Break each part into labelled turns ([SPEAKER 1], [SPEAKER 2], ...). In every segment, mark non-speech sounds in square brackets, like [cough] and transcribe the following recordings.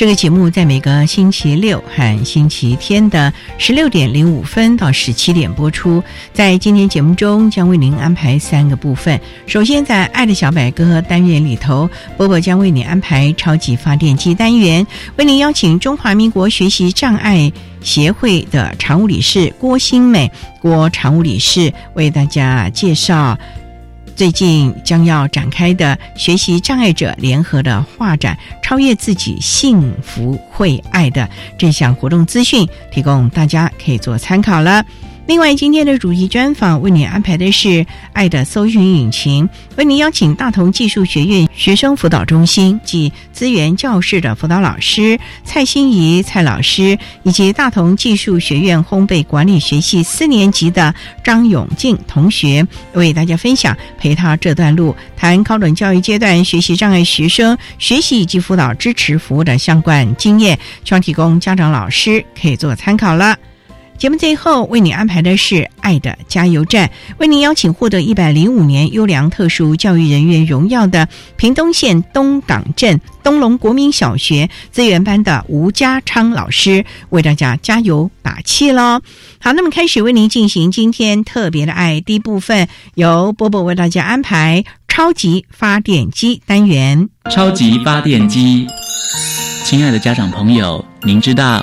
[SPEAKER 1] 这个节目在每个星期六和星期天的十六点零五分到十七点播出。在今天节目中，将为您安排三个部分。首先，在“爱的小百科”单元里头，波波将为你安排“超级发电机”单元，为您邀请中华民国学习障碍协会的常务理事郭新美郭常务理事为大家介绍。最近将要展开的学习障碍者联合的画展“超越自己，幸福会爱”的这项活动资讯，提供大家可以做参考了。另外，今天的主题专访为你安排的是“爱的搜寻引擎”，为您邀请大同技术学院学生辅导中心及资源教室的辅导老师蔡心怡蔡老师，以及大同技术学院烘焙管理学系四年级的张永静同学，为大家分享陪他这段路，谈高等教育阶段学习障碍学生学习以及辅导支持服务的相关经验，希望提供家长老师可以做参考了。节目最后为你安排的是“爱的加油站”，为您邀请获得一百零五年优良特殊教育人员荣耀的屏东县东港镇东龙国民小学资源班的吴家昌老师，为大家加油打气喽！好，那么开始为您进行今天特别的爱第一部分，由波波为大家安排超级发电机单元。
[SPEAKER 2] 超级发电机，亲爱的家长朋友，您知道？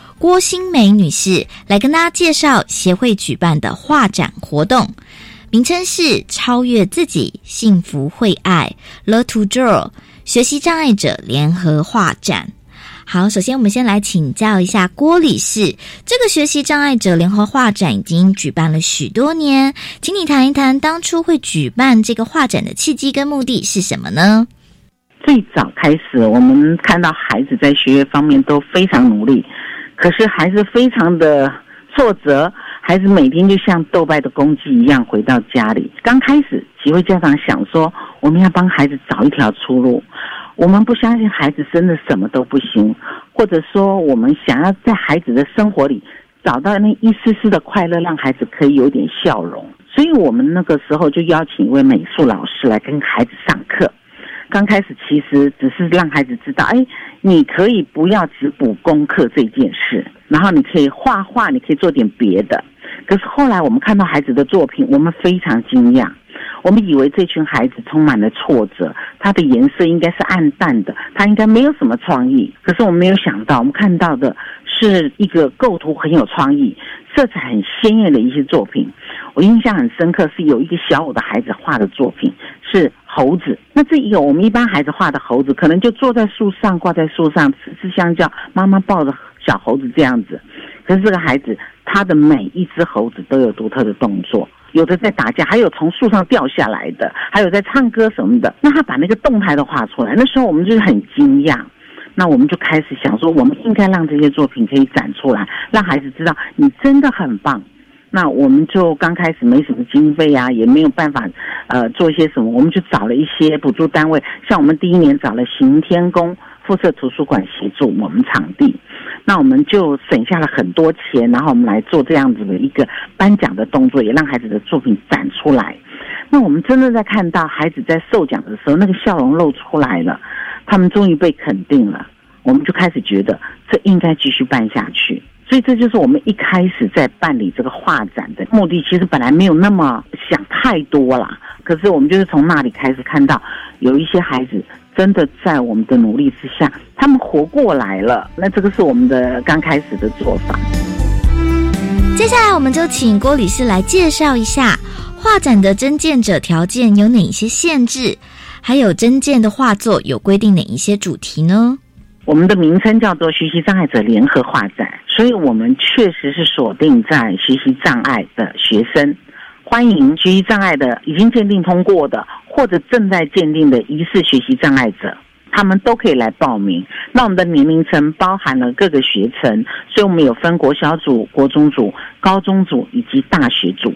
[SPEAKER 3] 郭新梅女士来跟大家介绍协会举办的画展活动，名称是“超越自己，幸福会爱 ”，The To Draw 学习障碍者联合画展。好，首先我们先来请教一下郭理事，这个学习障碍者联合画展已经举办了许多年，请你谈一谈当初会举办这个画展的契机跟目的是什么呢？
[SPEAKER 4] 最早开始，我们看到孩子在学业方面都非常努力。可是孩子非常的挫折，孩子每天就像斗败的公鸡一样回到家里。刚开始几位家长想说，我们要帮孩子找一条出路，我们不相信孩子真的什么都不行，或者说我们想要在孩子的生活里找到那一丝丝的快乐，让孩子可以有点笑容。所以我们那个时候就邀请一位美术老师来跟孩子上课。刚开始其实只是让孩子知道，哎，你可以不要只补功课这件事，然后你可以画画，你可以做点别的。可是后来我们看到孩子的作品，我们非常惊讶。我们以为这群孩子充满了挫折，他的颜色应该是暗淡的，他应该没有什么创意。可是我们没有想到，我们看到的是一个构图很有创意、色彩很鲜艳的一些作品。我印象很深刻，是有一个小五的孩子画的作品是。猴子，那这一个我们一般孩子画的猴子，可能就坐在树上，挂在树上吃吃香蕉，妈妈抱着小猴子这样子。可是这个孩子，他的每一只猴子都有独特的动作，有的在打架，还有从树上掉下来的，还有在唱歌什么的。那他把那个动态都画出来，那时候我们就是很惊讶。那我们就开始想说，我们应该让这些作品可以展出来，让孩子知道你真的很棒。那我们就刚开始没什么经费啊，也没有办法，呃，做一些什么，我们就找了一些补助单位，像我们第一年找了行天宫附设图书馆协助我们场地，那我们就省下了很多钱，然后我们来做这样子的一个颁奖的动作，也让孩子的作品展出来。那我们真的在看到孩子在受奖的时候，那个笑容露出来了，他们终于被肯定了，我们就开始觉得这应该继续办下去。所以这就是我们一开始在办理这个画展的目的。其实本来没有那么想太多啦，可是我们就是从那里开始看到，有一些孩子真的在我们的努力之下，他们活过来了。那这个是我们的刚开始的做法。
[SPEAKER 3] 接下来我们就请郭理事来介绍一下画展的征件者条件有哪一些限制，还有征件的画作有规定哪一些主题呢？
[SPEAKER 4] 我们的名称叫做学习障碍者联合画展，所以我们确实是锁定在学习障碍的学生，欢迎学习障碍的已经鉴定通过的，或者正在鉴定的疑似学习障碍者。他们都可以来报名。那我们的年龄层包含了各个学程，所以我们有分国小组、国中组、高中组以及大学组。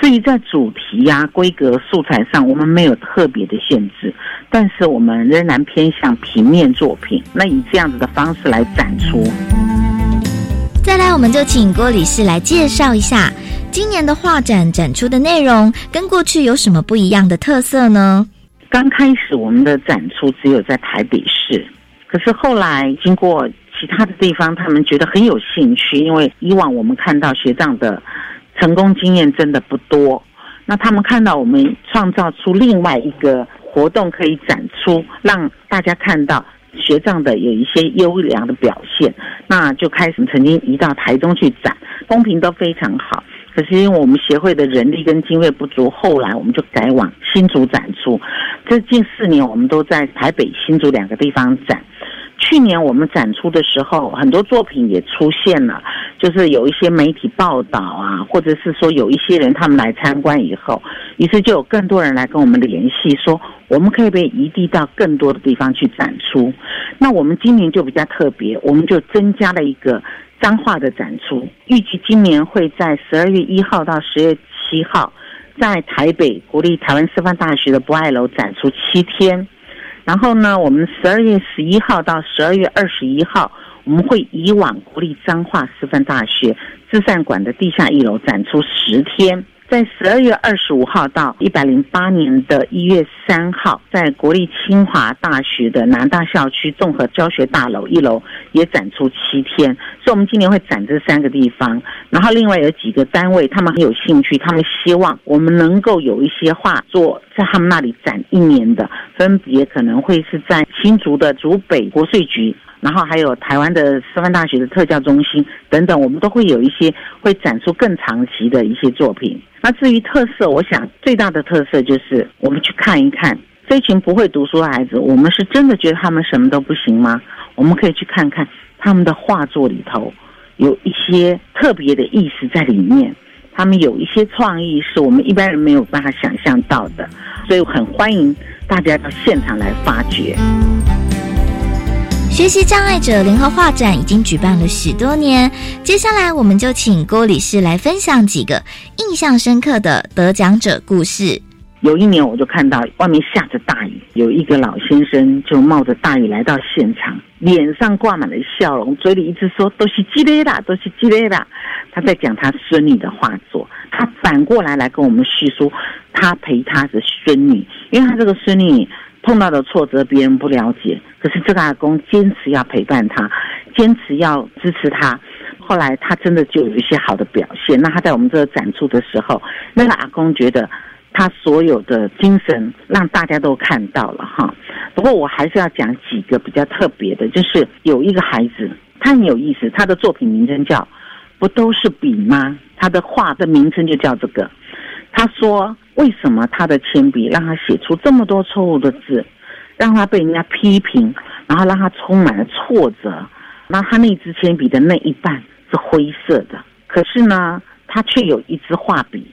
[SPEAKER 4] 至于在主题呀、规格、素材上，我们没有特别的限制，但是我们仍然偏向平面作品。那以这样子的方式来展出。
[SPEAKER 3] 再来，我们就请郭理事来介绍一下今年的画展展出的内容跟过去有什么不一样的特色呢？
[SPEAKER 4] 刚开始我们的展出只有在台北市，可是后来经过其他的地方，他们觉得很有兴趣，因为以往我们看到学长的成功经验真的不多，那他们看到我们创造出另外一个活动可以展出，让大家看到学长的有一些优良的表现，那就开始曾经移到台中去展，风评都非常好。可是因为我们协会的人力跟经费不足，后来我们就改往新竹展出。这近四年，我们都在台北、新竹两个地方展。去年我们展出的时候，很多作品也出现了，就是有一些媒体报道啊，或者是说有一些人他们来参观以后，于是就有更多人来跟我们联系，说我们可以被移地到更多的地方去展出。那我们今年就比较特别，我们就增加了一个。脏话的展出，预计今年会在十二月一号到十月七号，在台北国立台湾师范大学的博爱楼展出七天。然后呢，我们十二月十一号到十二月二十一号，我们会移往国立彰化师范大学自善馆的地下一楼展出十天。在十二月二十五号到一百零八年的一月三号，在国立清华大学的南大校区综合教学大楼一楼也展出七天，所以我们今年会展这三个地方。然后另外有几个单位，他们很有兴趣，他们希望我们能够有一些画作在他们那里展一年的，分别可能会是在新竹的竹北国税局。然后还有台湾的师范大学的特教中心等等，我们都会有一些会展出更长期的一些作品。那至于特色，我想最大的特色就是我们去看一看这群不会读书的孩子，我们是真的觉得他们什么都不行吗？我们可以去看看他们的画作里头有一些特别的意思在里面，他们有一些创意是我们一般人没有办法想象到的，所以很欢迎大家到现场来发掘。
[SPEAKER 3] 学习障碍者联合画展已经举办了许多年，接下来我们就请郭理事来分享几个印象深刻的得奖者故事。
[SPEAKER 4] 有一年，我就看到外面下着大雨，有一个老先生就冒着大雨来到现场，脸上挂满了笑容，嘴里一直说“都是积累啦，都是积累啦”。他在讲他孙女的画作，他反过来来跟我们叙述他陪他的孙女，因为他这个孙女。碰到的挫折，别人不了解，可是这个阿公坚持要陪伴他，坚持要支持他。后来他真的就有一些好的表现。那他在我们这个展出的时候，那个阿公觉得他所有的精神让大家都看到了哈。不过我还是要讲几个比较特别的，就是有一个孩子，他很有意思，他的作品名称叫“不都是笔吗？”他的画的名称就叫这个。他说。为什么他的铅笔让他写出这么多错误的字，让他被人家批评，然后让他充满了挫折？那他那支铅笔的那一半是灰色的，可是呢，他却有一支画笔，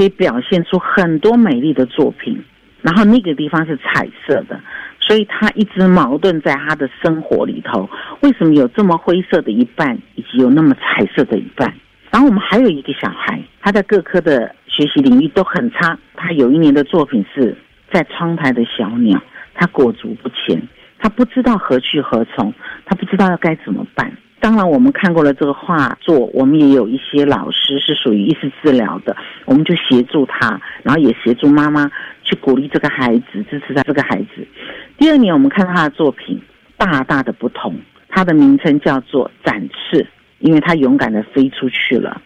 [SPEAKER 4] 可以表现出很多美丽的作品。然后那个地方是彩色的，所以他一直矛盾在他的生活里头。为什么有这么灰色的一半，以及有那么彩色的一半？然后我们还有一个小孩，他在各科的学习领域都很差。他有一年的作品是在窗台的小鸟，他裹足不前，他不知道何去何从，他不知道要该怎么办。当然，我们看过了这个画作，我们也有一些老师是属于意识治疗的，我们就协助他，然后也协助妈妈去鼓励这个孩子，支持他这个孩子。第二年，我们看到他的作品大大的不同，他的名称叫做《展翅》，因为他勇敢的飞出去了。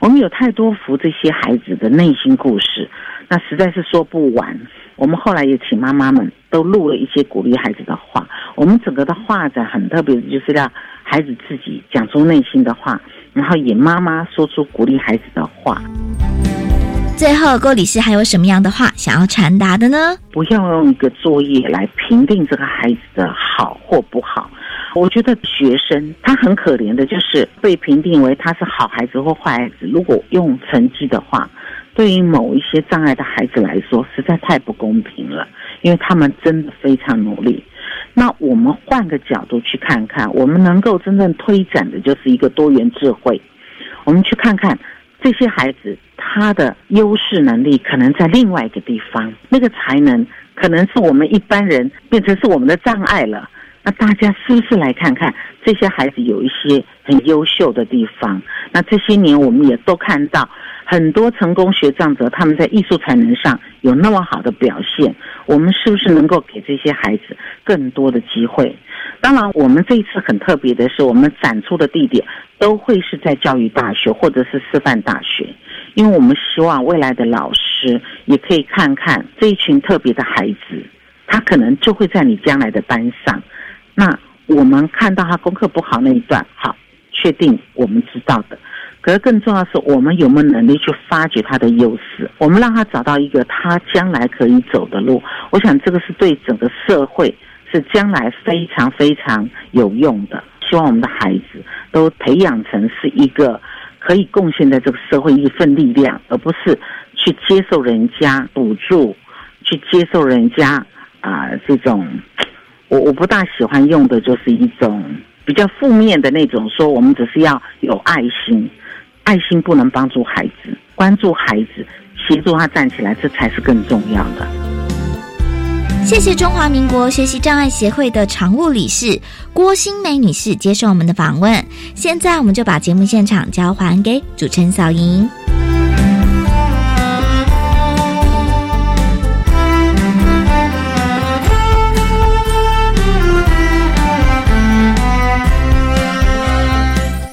[SPEAKER 4] 我们有太多幅这些孩子的内心故事，那实在是说不完。我们后来也请妈妈们都录了一些鼓励孩子的话。我们整个的画展很特别的，就是让孩子自己讲出内心的话，然后也妈妈说出鼓励孩子的话。
[SPEAKER 3] 最后，郭理师还有什么样的话想要传达的呢？
[SPEAKER 4] 不要用一个作业来评定这个孩子的好或不好。我觉得学生他很可怜的，就是被评定为他是好孩子或坏孩子。如果用成绩的话，对于某一些障碍的孩子来说，实在太不公平了，因为他们真的非常努力。那我们换个角度去看看，我们能够真正推展的就是一个多元智慧。我们去看看这些孩子，他的优势能力可能在另外一个地方，那个才能可能是我们一般人变成是我们的障碍了。那大家是不是来看看这些孩子有一些很优秀的地方？那这些年我们也都看到。很多成功学障者，他们在艺术才能上有那么好的表现，我们是不是能够给这些孩子更多的机会？当然，我们这一次很特别的是，我们展出的地点都会是在教育大学或者是师范大学，因为我们希望未来的老师也可以看看这一群特别的孩子，他可能就会在你将来的班上。那我们看到他功课不好那一段，好，确定我们知道的。可是更重要的是，我们有没有能力去发掘他的优势？我们让他找到一个他将来可以走的路。我想这个是对整个社会是将来非常非常有用的。希望我们的孩子都培养成是一个可以贡献在这个社会一份力量，而不是去接受人家补助，去接受人家啊这种。我我不大喜欢用的就是一种比较负面的那种，说我们只是要有爱心。爱心不能帮助孩子，关注孩子，协助他站起来，这才是更重要的。
[SPEAKER 3] 谢谢中华民国学习障碍协会的常务理事郭新梅女士接受我们的访问。现在，我们就把节目现场交还给主持人小莹。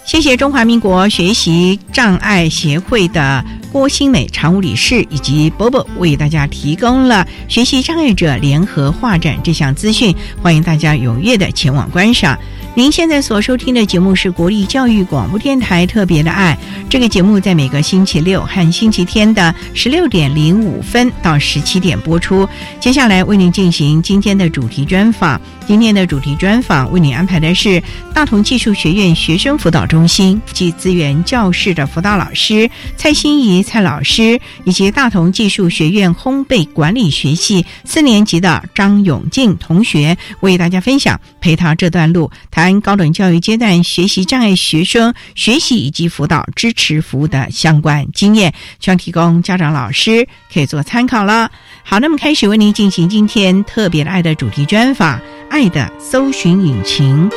[SPEAKER 1] 谢谢中华民国学习障碍协会的郭新美常务理事以及波波为大家提供了学习障碍者联合画展这项资讯，欢迎大家踊跃的前往观赏。您现在所收听的节目是国立教育广播电台特别的爱。这个节目在每个星期六和星期天的十六点零五分到十七点播出。接下来为您进行今天的主题专访。今天的主题专访为您安排的是大同技术学院学生辅导中心及资源教室的辅导老师蔡心怡蔡老师，以及大同技术学院烘焙管理学系四年级的张永进同学，为大家分享陪他这段路谈。高等教育阶段学习障碍学生学习以及辅导支持服务的相关经验，希望提供家长老师可以做参考了。好，那么开始为您进行今天特别的爱的主题专访，《爱的搜寻引擎》，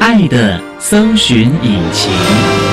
[SPEAKER 2] 爱的搜寻引擎。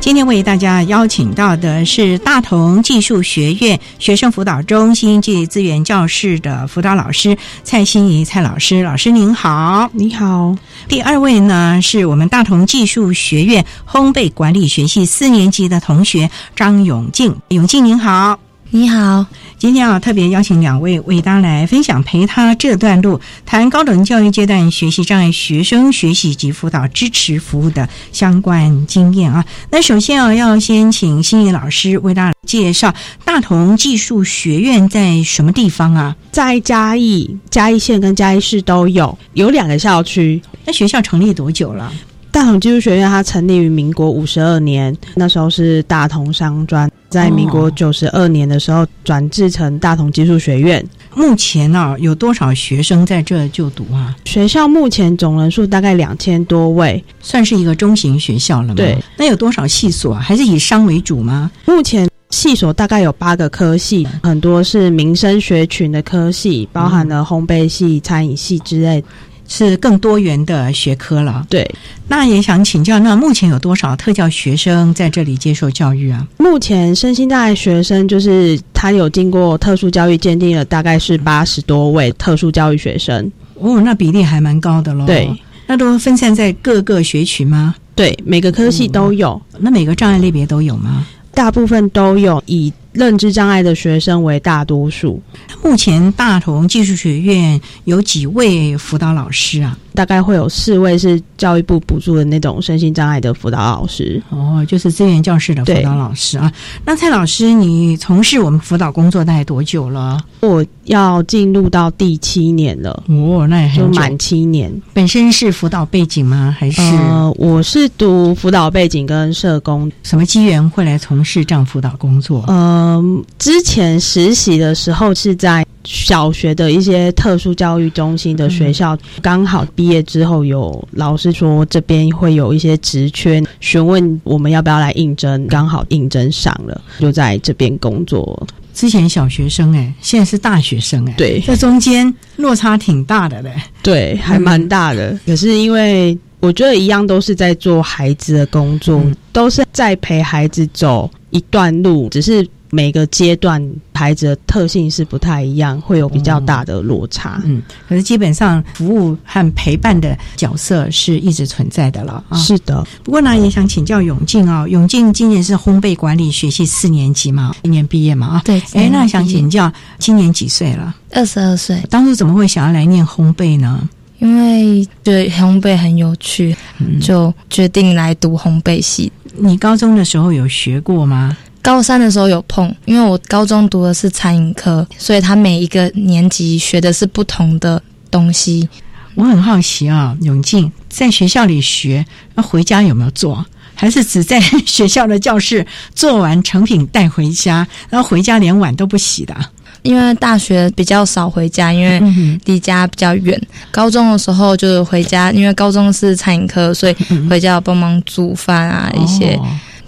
[SPEAKER 1] 今天为大家邀请到的是大同技术学院学生辅导中心及资源教室的辅导老师蔡欣怡蔡老师，老师您好，
[SPEAKER 5] 你好。
[SPEAKER 1] 第二位呢是我们大同技术学院烘焙管理学系四年级的同学张永静，永静您好。
[SPEAKER 5] 你好，
[SPEAKER 1] 今天啊，特别邀请两位为大家来分享陪他这段路，谈高等教育阶段学习障碍学生学习及辅导支持服务的相关经验啊。那首先啊，要先请心怡老师为大家介绍大同技术学院在什么地方啊？
[SPEAKER 5] 在嘉义、嘉义县跟嘉义市都有，有两个校区。
[SPEAKER 1] 那学校成立多久了？
[SPEAKER 5] 大同技术学院它成立于民国五十二年，那时候是大同商专，在民国九十二年的时候转制成大同技术学院。
[SPEAKER 1] 目前呢、有多少学生在这就读啊？
[SPEAKER 5] 学校目前总人数大概两千多位，
[SPEAKER 1] 算是一个中型学校了吗？
[SPEAKER 5] 对。
[SPEAKER 1] 那有多少系所啊？还是以商为主吗？
[SPEAKER 5] 目前系所大概有八个科系，很多是民生学群的科系，包含了烘焙系、餐饮系之类。
[SPEAKER 1] 是更多元的学科了。
[SPEAKER 5] 对，
[SPEAKER 1] 那也想请教，那目前有多少特教学生在这里接受教育啊？
[SPEAKER 5] 目前身心障碍学生就是他有经过特殊教育鉴定的，大概是八十多位特殊教育学生。
[SPEAKER 1] 哦，那比例还蛮高的喽。
[SPEAKER 5] 对，
[SPEAKER 1] 那都分散在各个学群吗？
[SPEAKER 5] 对，每个科系都有。
[SPEAKER 1] 那每个障碍类别都有吗？
[SPEAKER 5] 大部分都有，以认知障碍的学生为大多数。
[SPEAKER 1] 目前大同技术学院有几位辅导老师啊？
[SPEAKER 5] 大概会有四位是教育部补助的那种身心障碍的辅导老师。
[SPEAKER 1] 哦，就是资源教室的辅导老师啊。那蔡老师，你从事我们辅导工作大概多久了？
[SPEAKER 5] 我要进入到第七年了。
[SPEAKER 1] 哦，那也很
[SPEAKER 5] 就满七年。
[SPEAKER 1] 本身是辅导背景吗？还是？
[SPEAKER 5] 呃，我是读辅导背景跟社工。
[SPEAKER 1] 什么机缘会来从事这样辅导工作？
[SPEAKER 5] 呃，之前实习的时候是在小学的一些特殊教育中心的学校，刚好毕业之后有老师说这边会有一些职缺，询问我们要不要来应征，刚好应征上了，就在这边工作。
[SPEAKER 1] 之前小学生哎，现在是大学生哎，
[SPEAKER 5] 对，
[SPEAKER 1] 这中间落差挺大的嘞。
[SPEAKER 5] 对，还蛮大的。可是因为我觉得一样都是在做孩子的工作，都是在陪孩子走一段路，只是。每个阶段孩子的特性是不太一样，会有比较大的落差。
[SPEAKER 1] 嗯，可是基本上服务和陪伴的角色是一直存在的了啊。
[SPEAKER 5] 是的，
[SPEAKER 1] 不过呢，也想请教永进啊，永进今年是烘焙管理学系四年级嘛，今年毕业嘛啊。
[SPEAKER 6] 对。
[SPEAKER 1] 哎，那想请教，今年几岁了？
[SPEAKER 6] 二十二岁。
[SPEAKER 1] 当初怎么会想要来念烘焙呢？
[SPEAKER 6] 因为觉得烘焙很有趣，就决定来读烘焙系。
[SPEAKER 1] 你高中的时候有学过吗？
[SPEAKER 6] 高三的时候有碰，因为我高中读的是餐饮科，所以他每一个年级学的是不同的东西。
[SPEAKER 1] 我很好奇啊，永进在学校里学，那回家有没有做？还是只在学校的教室做完成品带回家，然后回家连碗都不洗的？
[SPEAKER 6] 因为大学比较少回家，因为离家比较远。高中的时候就是回家，因为高中是餐饮科，所以回家要帮忙煮饭啊，一些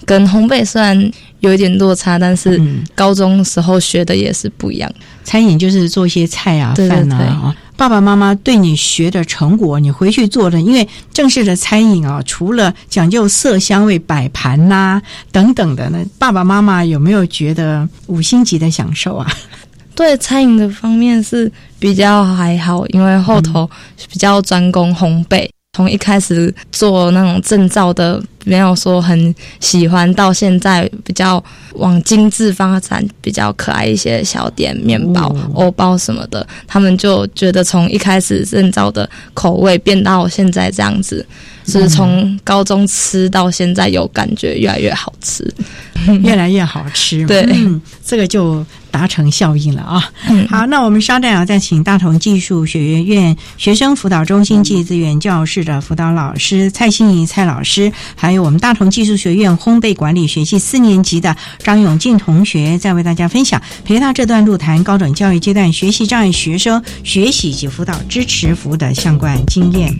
[SPEAKER 6] 跟烘焙虽然。有一点落差，但是高中时候学的也是不一样。
[SPEAKER 1] 餐饮就是做一些菜啊、饭啊。爸爸妈妈对你学的成果，你回去做的，因为正式的餐饮啊，除了讲究色香味、摆盘呐等等的，那爸爸妈妈有没有觉得五星级的享受啊？[laughs]
[SPEAKER 6] 对餐饮的方面是比较还好，因为后头比较专攻烘焙。从一开始做那种证照的，没有说很喜欢，到现在比较往精致发展，比较可爱一些小点、面包、欧包什么的，他们就觉得从一开始证照的口味变到现在这样子，是从高中吃到现在有感觉越来越好吃，[laughs]
[SPEAKER 1] 越来越好吃。
[SPEAKER 6] 对，
[SPEAKER 1] 这个就。达成效应了啊！好，那我们稍待啊，再请大同技术学院学生辅导中心暨资源教室的辅导老师蔡欣怡蔡老师，还有我们大同技术学院烘焙管理学系四年级的张永进同学，再为大家分享陪他这段路谈高等教育阶段学习障碍学生学习及辅导支持服务的相关经验。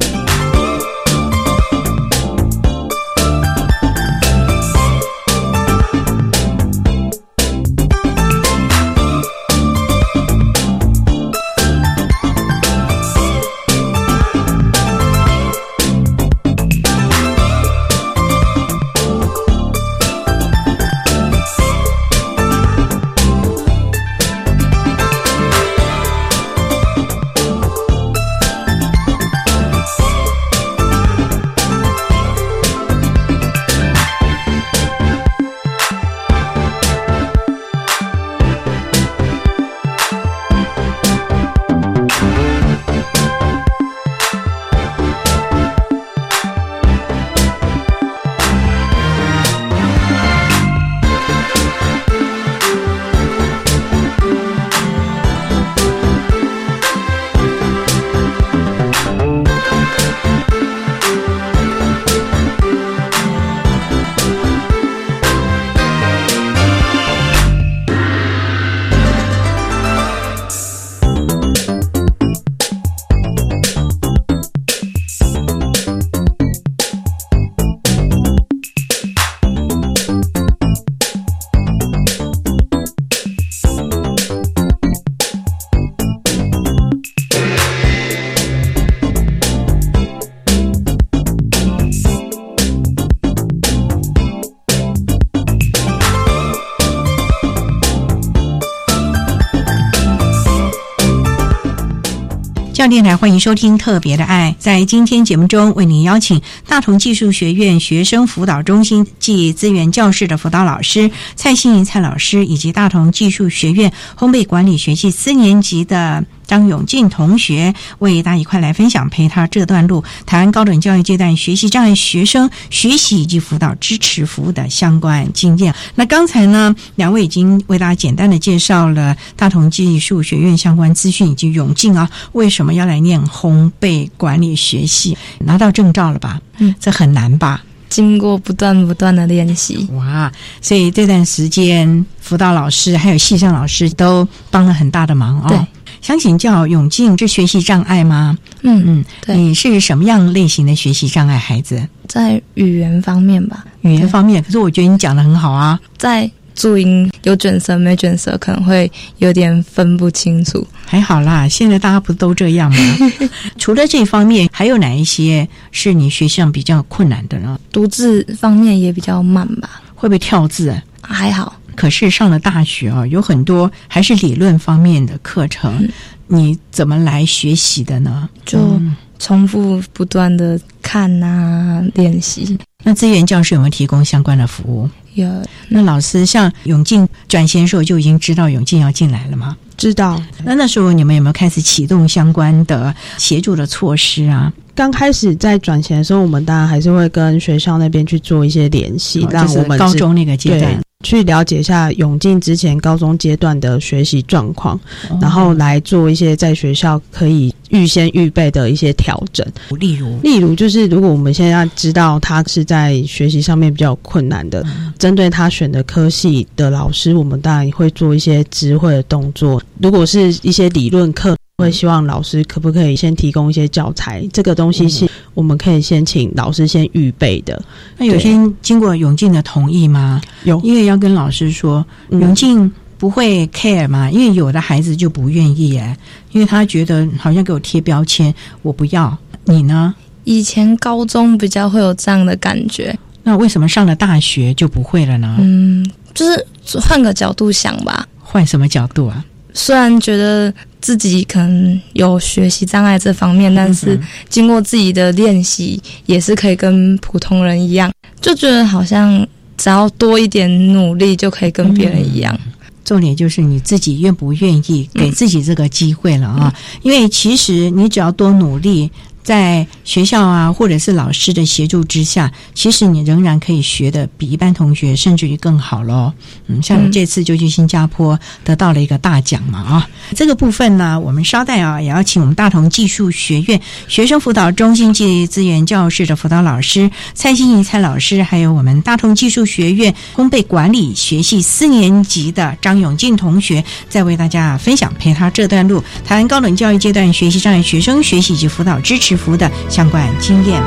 [SPEAKER 1] 教电台，欢迎收听《特别的爱》。在今天节目中，为您邀请大同技术学院学生辅导中心暨资源教室的辅导老师蔡欣怡蔡老师，以及大同技术学院烘焙管理学系四年级的。张永进同学为大家一块来分享陪他这段路台湾高等教育阶段学习障碍学生学习以及辅导支持服务的相关经验。那刚才呢，两位已经为大家简单的介绍了大同技术学院相关资讯以及永进啊，为什么要来念烘焙管理学系？拿到证照了吧？
[SPEAKER 6] 嗯，
[SPEAKER 1] 这很难吧？
[SPEAKER 6] 经过不断不断的练习，
[SPEAKER 1] 哇！所以这段时间辅导老师还有系上老师都帮了很大的忙哦。想请教永静，这学习障碍吗？
[SPEAKER 6] 嗯
[SPEAKER 1] 嗯，
[SPEAKER 6] 对，
[SPEAKER 1] 你是什么样类型的学习障碍孩子？
[SPEAKER 6] 在语言方面吧，
[SPEAKER 1] 语言方面。可是我觉得你讲的很好啊。
[SPEAKER 6] 在注音有卷舌没卷舌，可能会有点分不清楚。
[SPEAKER 1] 还好啦，现在大家不都这样吗？[laughs] 除了这方面，还有哪一些是你学习上比较困难的呢？
[SPEAKER 6] 读字方面也比较慢吧？
[SPEAKER 1] 会不会跳字？
[SPEAKER 6] 还好。
[SPEAKER 1] 可是上了大学啊，有很多还是理论方面的课程，你怎么来学习的呢？
[SPEAKER 6] 就重复不断的看啊，练习。
[SPEAKER 1] 那资源教室有没有提供相关的服务？
[SPEAKER 6] 有。
[SPEAKER 1] 那老师像永进转衔的时候就已经知道永进要进来了吗？
[SPEAKER 5] 知道。
[SPEAKER 1] 那那时候你们有没有开始启动相关的协助的措施啊？
[SPEAKER 5] 刚开始在转衔的时候，我们当然还是会跟学校那边去做一些联系，让我们
[SPEAKER 1] 高中那个阶段
[SPEAKER 5] 去了解一下永进之前高中阶段的学习状况，然后来做一些在学校可以预先预备的一些调整。
[SPEAKER 1] 例如，
[SPEAKER 5] 例如就是如果我们现在知道他是在学习上面比较困难的，针对他选的科系的老师，我们当然会做一些知会的动作。如果是一些理论课。会希望老师可不可以先提供一些教材？这个东西是我们可以先请老师先预备的。
[SPEAKER 1] 那有先经过永进的同意吗？
[SPEAKER 5] 有，
[SPEAKER 1] 因为要跟老师说，永进不会 care 嘛，因为有的孩子就不愿意哎，因为他觉得好像给我贴标签，我不要。你呢？
[SPEAKER 6] 以前高中比较会有这样的感觉，
[SPEAKER 1] 那为什么上了大学就不会了呢？
[SPEAKER 6] 嗯，就是换个角度想吧。
[SPEAKER 1] 换什么角度啊？
[SPEAKER 6] 虽然觉得自己可能有学习障碍这方面，但是经过自己的练习，也是可以跟普通人一样，就觉得好像只要多一点努力，就可以跟别人一样。
[SPEAKER 1] 重点就是你自己愿不愿意给自己这个机会了啊！因为其实你只要多努力。在学校啊，或者是老师的协助之下，其实你仍然可以学的比一般同学甚至于更好喽。嗯，像你这次就去新加坡得到了一个大奖嘛啊！这个部分呢，我们稍待啊，也要请我们大同技术学院学生辅导中心及资源教室的辅导老师蔡欣怡蔡老师，还有我们大同技术学院烘焙管理学系四年级的张永进同学，再为大家分享陪他这段路台湾高等教育阶段学习障碍学生学习及辅导支持。服的相关经验。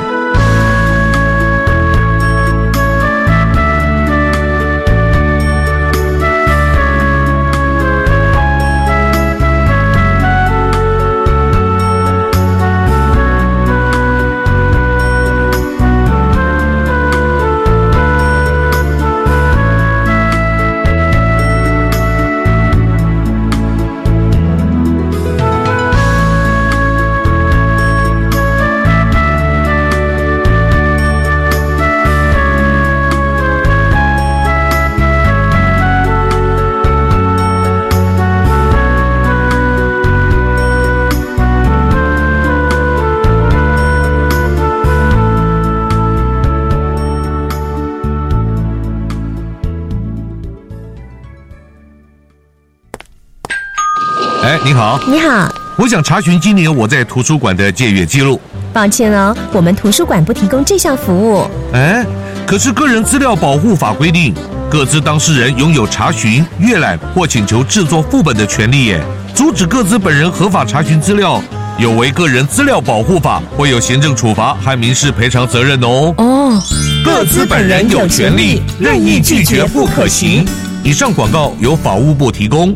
[SPEAKER 7] 好，
[SPEAKER 8] 你好，
[SPEAKER 7] 我想查询今年我在图书馆的借阅记录。
[SPEAKER 8] 抱歉哦，我们图书馆不提供这项服务。
[SPEAKER 7] 哎，可是个人资料保护法规定，各自当事人拥有查询、阅览或请求制作副本的权利耶。阻止各自本人合法查询资料，有违个人资料保护法，会有行政处罚和民事赔偿责任哦。
[SPEAKER 8] 哦，
[SPEAKER 7] 各自本人有权利任意拒绝不可行。以上广告由法务部提供。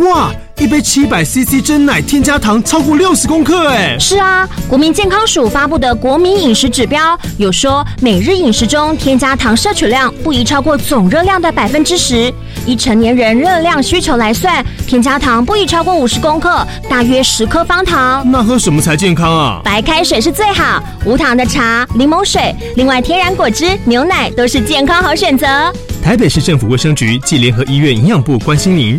[SPEAKER 9] 哇！一杯七百 CC 真奶添加糖超过六十公克，哎，
[SPEAKER 10] 是啊，国民健康署发布的国民饮食指标有说，每日饮食中添加糖摄取量不宜超过总热量的百分之十。以成年人热量需求来算，添加糖不宜超过五十公克，大约十颗方糖。
[SPEAKER 9] 那喝什么才健康啊？
[SPEAKER 10] 白开水是最好，无糖的茶、柠檬水，另外天然果汁、牛奶都是健康好选择。
[SPEAKER 9] 台北市政府卫生局暨联合医院营养部关心您。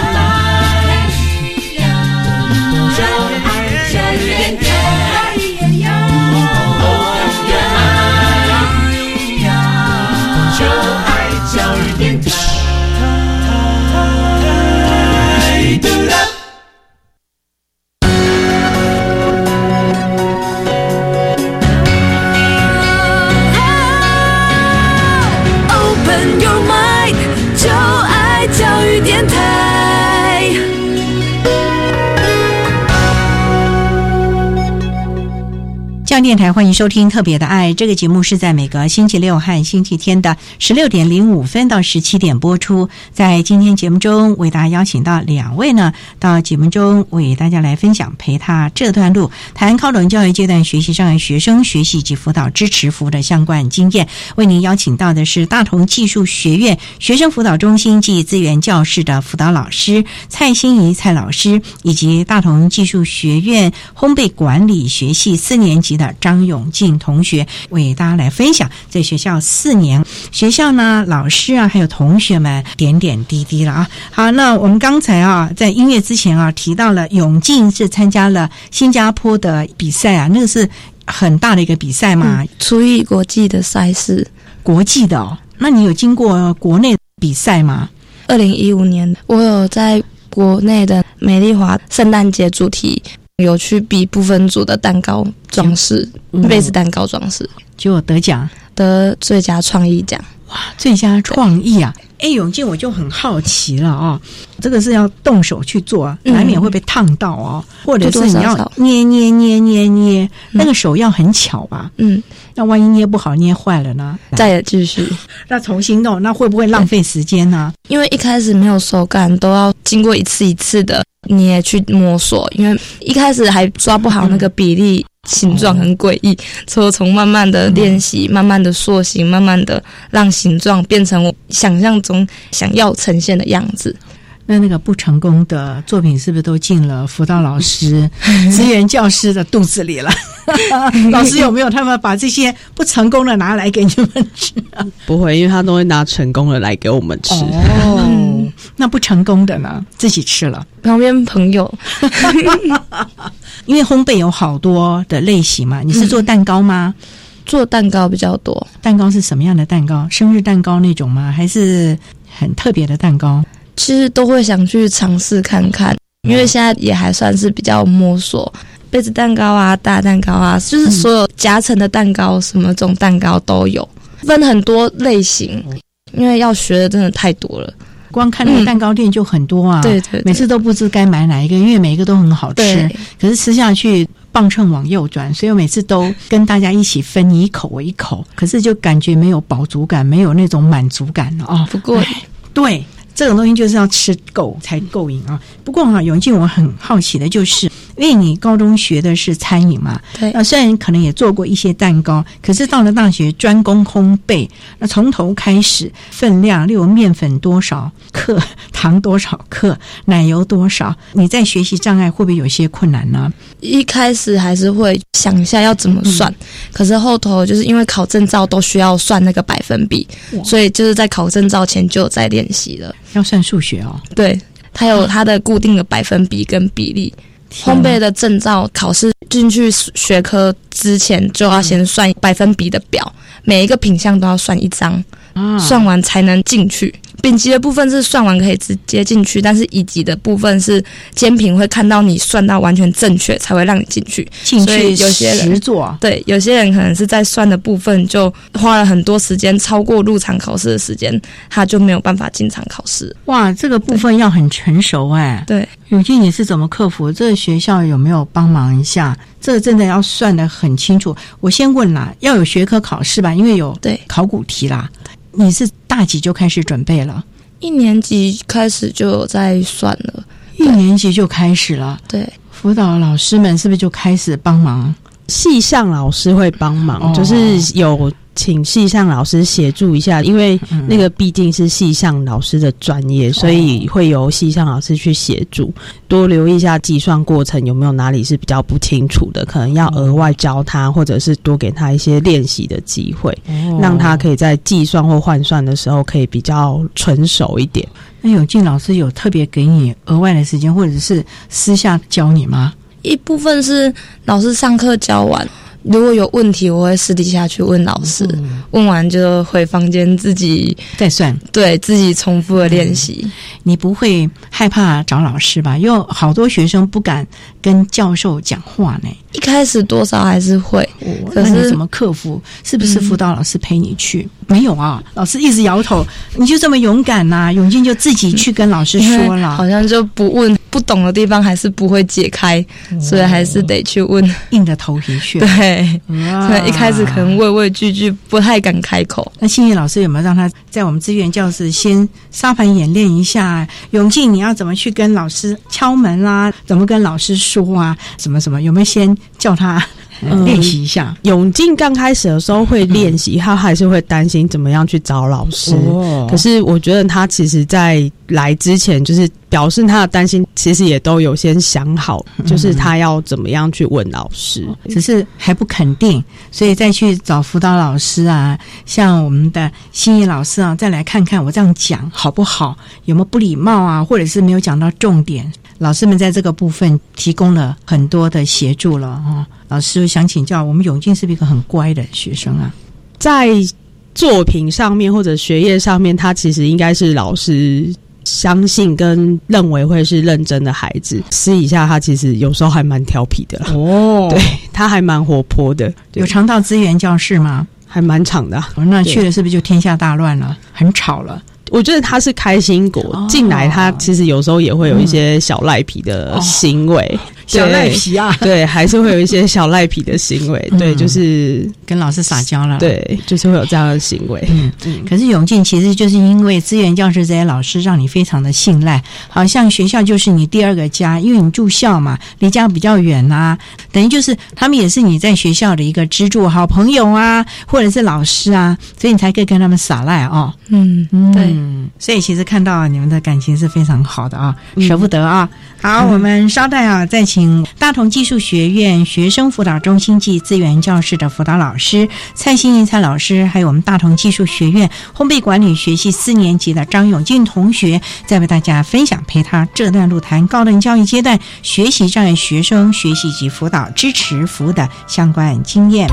[SPEAKER 1] 电台欢迎收听《特别的爱》这个节目，是在每个星期六和星期天的十六点零五分到十七点播出。在今天节目中，为大家邀请到两位呢，到节目中为大家来分享陪他这段路，谈高等教育阶段学习障碍学生学习及辅导支持服务的相关经验。为您邀请到的是大同技术学院学生辅导中心及资源教室的辅导老师蔡欣怡蔡老师，以及大同技术学院烘焙管理学系四年级的。张永进同学为大家来分享在学校四年学校呢老师啊还有同学们点点滴滴了啊。好，那我们刚才啊在音乐之前啊提到了永进是参加了新加坡的比赛啊，那个是很大的一个比赛嘛，
[SPEAKER 6] 初一国际的赛事，
[SPEAKER 1] 国际的哦。那你有经过国内比赛吗？
[SPEAKER 6] 二零一五年我有在国内的美丽华圣诞节主题。有去比部分组的蛋糕装饰，杯子蛋糕装饰，
[SPEAKER 1] 结果得奖，
[SPEAKER 6] 得最佳创意奖。
[SPEAKER 1] 哇，最佳创意啊！哎，永进，我就很好奇了啊，这个是要动手去做，难免会被烫到哦，或者是你要捏捏捏捏捏，那个手要很巧吧？嗯，那万一捏不好、捏坏了呢？[laughs]
[SPEAKER 6] 再继续，[laughs]
[SPEAKER 1] 那重新弄，那会不会浪费时间呢？
[SPEAKER 6] 因为一开始没有手感，都要经过一次一次的。捏去摸索，因为一开始还抓不好那个比例，形状很诡异。所以从慢慢的练习，慢慢的塑形，慢慢的让形状变成我想象中想要呈现的样子。
[SPEAKER 1] 那那个不成功的作品是不是都进了辅导老师、[laughs] 资源教师的肚子里了？[laughs] 老师有没有他们把这些不成功的拿来给你们吃？
[SPEAKER 5] 啊不会，因为他都会拿成功的来给我们吃。
[SPEAKER 1] 哦，[laughs] 那不成功的呢？自己吃了。
[SPEAKER 6] 旁边朋友，
[SPEAKER 1] 因为烘焙有好多的类型嘛。你是做蛋糕吗？
[SPEAKER 6] 做蛋糕比较多。
[SPEAKER 1] 蛋糕是什么样的蛋糕？生日蛋糕那种吗？还是很特别的蛋糕？
[SPEAKER 6] 其实都会想去尝试看看，因为现在也还算是比较摸索。杯子蛋糕啊，大蛋糕啊，就是所有夹层的蛋糕，什么种蛋糕都有，分很多类型。因为要学的真的太多了，
[SPEAKER 1] 光看那个蛋糕店就很多啊。
[SPEAKER 6] 对对，
[SPEAKER 1] 每次都不知该买哪一个，因为每一个都很好吃。可是吃下去磅秤往右转，所以我每次都跟大家一起分，你一口我一口，可是就感觉没有饱足感，没有那种满足感了啊。
[SPEAKER 6] 不过，
[SPEAKER 1] 对。这种东西就是要吃够才够瘾啊！不过哈，永进，我很好奇的就是，因为你高中学的是餐饮嘛，
[SPEAKER 6] 对，
[SPEAKER 1] 那虽然可能也做过一些蛋糕，可是到了大学专攻烘焙，那从头开始，分量例如面粉多少克，糖多少克，奶油多少，你在学习障碍会不会有些困难呢？
[SPEAKER 6] 一开始还是会想一下要怎么算，可是后头就是因为考证照都需要算那个百分比，所以就是在考证照前就有在练习了。
[SPEAKER 1] 要算数学哦，
[SPEAKER 6] 对，它有它的固定的百分比跟比例。烘焙的证照考试进去学科之前，就要先算百分比的表，每一个品相都要算一张，算完才能进去。丙级的部分是算完可以直接进去，但是乙级的部分是监评会看到你算到完全正确才会让你进去。
[SPEAKER 1] 进去
[SPEAKER 6] 有些人
[SPEAKER 1] 实做，
[SPEAKER 6] 对，有些人可能是在算的部分就花了很多时间，超过入场考试的时间，他就没有办法进场考试。
[SPEAKER 1] 哇，这个部分要很成熟哎。
[SPEAKER 6] 对，
[SPEAKER 1] 永进你是怎么克服？这个学校有没有帮忙一下？这个真的要算得很清楚。我先问啦，要有学科考试吧？因为有
[SPEAKER 6] 对
[SPEAKER 1] 考古题啦。你是大几就开始准备了？
[SPEAKER 6] 一年级开始就有在算了，
[SPEAKER 1] 一年级就开始了。
[SPEAKER 6] 对，
[SPEAKER 1] 辅导老师们是不是就开始帮忙？
[SPEAKER 5] 系上老师会帮忙，
[SPEAKER 1] 哦
[SPEAKER 5] 就是有请系上老师协助一下，因为那个毕竟是系上老师的专业，所以会由系上老师去协助，多留意一下计算过程有没有哪里是比较不清楚的，可能要额外教他，或者是多给他一些练习的机会，
[SPEAKER 1] 哦
[SPEAKER 5] 让他可以在计算或换算的时候可以比较纯熟一点。
[SPEAKER 1] 那永进老师有特别给你额外的时间，或者是私下教你吗？
[SPEAKER 6] 一部分是老师上课教完，如果有问题，我会私底下去问老师，问完就回房间自己
[SPEAKER 1] 再算，
[SPEAKER 6] 对自己重复的练习。
[SPEAKER 1] 你不会害怕找老师吧？因为好多学生不敢跟教授讲话呢。
[SPEAKER 6] 一开始多少还是会，可是
[SPEAKER 1] 怎么克服？是不是辅导老师陪你去？没有啊，老师一直摇头。你就这么勇敢呐、永进就自己去跟老师说了。
[SPEAKER 6] 好像就不问不懂的地方还是不会解开，所以还是得去问，
[SPEAKER 1] 硬着头皮去。[laughs]
[SPEAKER 6] 对，所以一开始可能畏畏惧惧，不太敢开口。
[SPEAKER 1] 那幸运老师有没有让他在我们资源教室先沙盘演练一下？永进，你要怎么去跟老师敲门啦、怎么跟老师说啊？什么什么？有没有先叫他呃练习一下？
[SPEAKER 5] 永进刚开始的时候会练习，他还是会担心怎么样去找老师。
[SPEAKER 1] 哦
[SPEAKER 5] 可是我觉得他其实在来之前，就是表示他的担心，其实也都有先想好，就是他要怎么样去问老师。
[SPEAKER 1] 只是还不肯定，所以再去找辅导老师啊，像我们的心怡老师啊，再来看看我这样讲好不好，有没有不礼貌啊，或者是没有讲到重点。老师们在这个部分提供了很多的协助了哦。老师想请教，我们永进是不是一个很乖的学生啊？
[SPEAKER 5] 在作品上面或者学业上面，他其实应该是老师相信跟认为会是认真的孩子。私底下他其实有时候还蛮调皮的啦
[SPEAKER 1] 哦 [laughs]
[SPEAKER 5] 对他还蛮活泼的，
[SPEAKER 1] 有常到资源教室吗？
[SPEAKER 5] 还蛮长的啊、
[SPEAKER 1] 哦那去了是不是就天下大乱了？很吵了。
[SPEAKER 5] 我觉得他是开心果，进来他其实有时候也会有一些小赖皮的行为，
[SPEAKER 1] 小赖皮啊 [laughs]
[SPEAKER 5] 对，还是会有一些小赖皮的行为，对，就是
[SPEAKER 1] 跟老师撒娇了，
[SPEAKER 5] 对，就是会有这样的行为，
[SPEAKER 1] 嗯嗯。可是永进其实就是因为资源教师这些老师让你非常的信赖，好像学校就是你第二个家，因为你住校嘛，离家比较远呐、等于就是他们也是你在学校的一个支柱好朋友啊，或者是老师啊，所以你才可以跟他们撒赖哦。
[SPEAKER 6] 嗯，对。
[SPEAKER 1] 嗯，所以其实看到你们的感情是非常好的啊，
[SPEAKER 6] 嗯
[SPEAKER 1] 舍不得啊。好，我们稍待啊，再请大同技术学院学生辅导中心暨资源教室的辅导老师蔡欣怡蔡老师，还有我们大同技术学院烘焙管理学系四年级的张永进同学，在为大家分享陪他这段路谈高等教育阶段学习障碍学生学习及辅导支持服务的相关经验。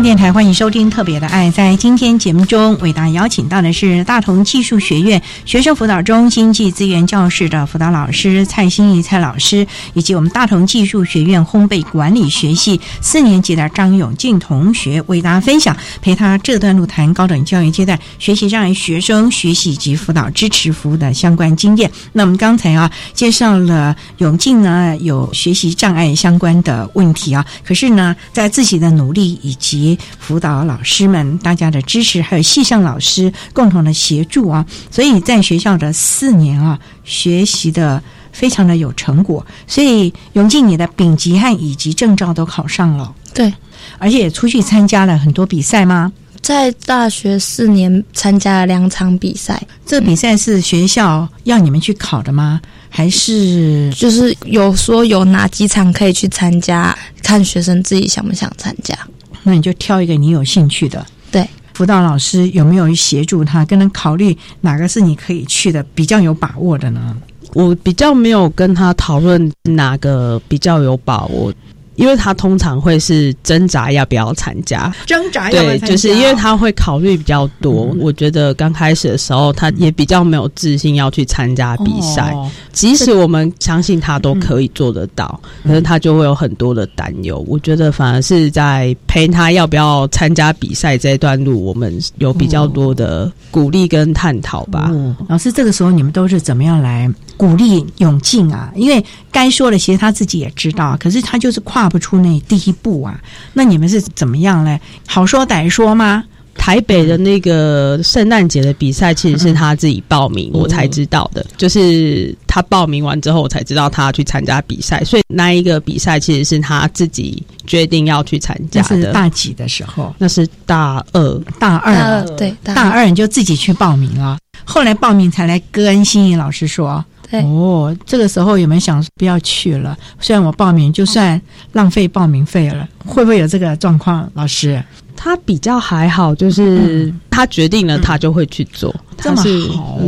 [SPEAKER 1] 电台，欢迎收听《特别的爱》。在今天节目中，为大家邀请到的是大同技术学院学生辅导中心暨资源教室的辅导老师蔡心怡蔡老师，以及我们大同技术学院烘焙管理学系四年级的张永进同学，为大家分享陪他这段路谈高等教育阶段学习障碍学生学习及辅导支持服务的相关经验。那我们刚才啊介绍了永进呢有学习障碍相关的问题啊，可是呢在自己的努力以及辅导老师们大家的支持，还有系上老师共同的协助啊，所以在学校的四年啊，学习的非常的有成果。所以永进你的丙级和乙级证照都考上了，
[SPEAKER 6] 对，
[SPEAKER 1] 而且也出去参加了很多比赛吗？
[SPEAKER 6] 在大学四年参加了两场比赛，
[SPEAKER 1] 这比赛是学校要你们去考的吗？还是
[SPEAKER 6] 就是有说有哪几场可以去参加，看学生自己想不想参加。
[SPEAKER 1] 那你就挑一个你有兴趣的。
[SPEAKER 6] 对，
[SPEAKER 1] 辅导老师有没有协助他，跟他考虑哪个是你可以去的，比较有把握的呢？
[SPEAKER 5] 我比较没有跟他讨论哪个比较有把握。因为他通常会是挣扎要不要参加，
[SPEAKER 1] 挣扎要不要参
[SPEAKER 5] 加，对，就是因为他会考虑比较多。我觉得刚开始的时候，他也比较没有自信要去参加比赛，即使我们相信他都可以做得到，可是他就会有很多的担忧。我觉得反而是在陪他要不要参加比赛这一段路，我们有比较多的鼓励跟探讨吧。
[SPEAKER 1] 老师，这个时候你们都是怎么样来鼓励永进啊？因为该说的其实他自己也知道，可是他就是跨。不出那第一步啊？那你们是怎么样嘞？好说歹说吗？
[SPEAKER 5] 台北的那个圣诞节的比赛其实是他自己报名，我才知道的。就是他报名完之后，我才知道他要去参加比赛。所以那一个比赛其实是他自己决定要去参加的。
[SPEAKER 1] 是大几的时候？
[SPEAKER 5] 那是大二，
[SPEAKER 1] 大二
[SPEAKER 6] 对，
[SPEAKER 1] 大二你就自己去报名了。后来报名才来跟心怡老师说。哦，这个时候有没有想不要去了？虽然我报名，就算浪费报名费了，会不会有这个状况？老师，
[SPEAKER 5] 他比较还好，就是他决定了，他就会去做，
[SPEAKER 1] 这么好。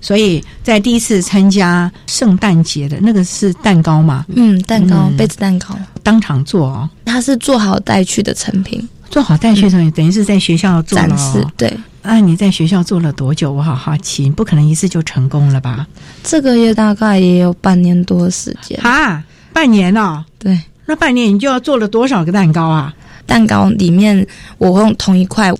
[SPEAKER 1] 所以在第一次参加圣诞节的那个是蛋糕嘛？
[SPEAKER 6] 嗯，蛋糕杯子蛋糕，
[SPEAKER 1] 当场做哦。
[SPEAKER 6] 他是做好带去的成品，
[SPEAKER 1] 做好带去成品，等于是在学校做
[SPEAKER 6] 展示，对。
[SPEAKER 1] 那你在学校做了多久？我好好奇，不可能一次就成功了吧？
[SPEAKER 6] 这个月大概也有半年多的时间
[SPEAKER 1] 哈，半年哦。
[SPEAKER 6] 对，
[SPEAKER 1] 那半年你就要做了多少个蛋糕啊？
[SPEAKER 6] 蛋糕里面我会用同一块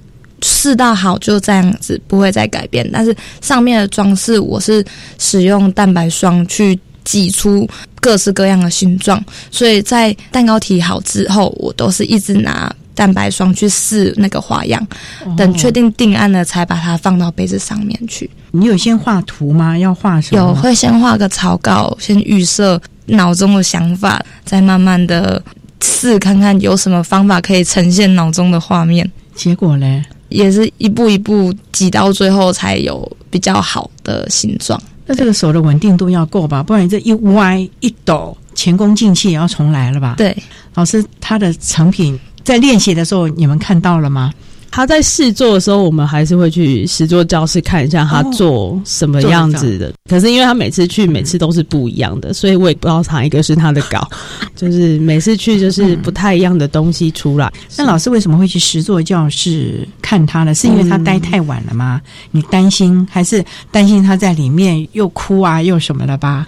[SPEAKER 6] 试到好就这样子，不会再改变。但是上面的装饰我是使用蛋白霜去挤出各式各样的形状，所以在蛋糕体好之后，我都是一直拿。蛋白霜去试那个花样，等确定定案了，才把它放到杯子上面去。
[SPEAKER 1] 你有先画图吗？要画什么？
[SPEAKER 6] 有，会先画个草稿，先预设脑中的想法，再慢慢的试看看有什么方法可以呈现脑中的画面。
[SPEAKER 1] 结果呢，
[SPEAKER 6] 也是一步一步挤到最后才有比较好的形状。
[SPEAKER 1] 那这个手的稳定度要够吧？不然这一歪一抖，前功尽弃也要重来了吧？
[SPEAKER 6] 对，
[SPEAKER 1] 老师他的成品。在练习的时候，你们看到了吗？
[SPEAKER 5] 他在试做的时候，我们还是会去试做教室看一下他做什么样子的。可是因为他每次去，每次都是不一样的，所以我也不知道哪一个是他的稿。[laughs] 就是每次去，就是不太一样的东西出来。
[SPEAKER 1] 那老师为什么会去实做教室看他呢？是因为他待太晚了吗？你担心，还是担心他在里面又哭啊，又什么了吧？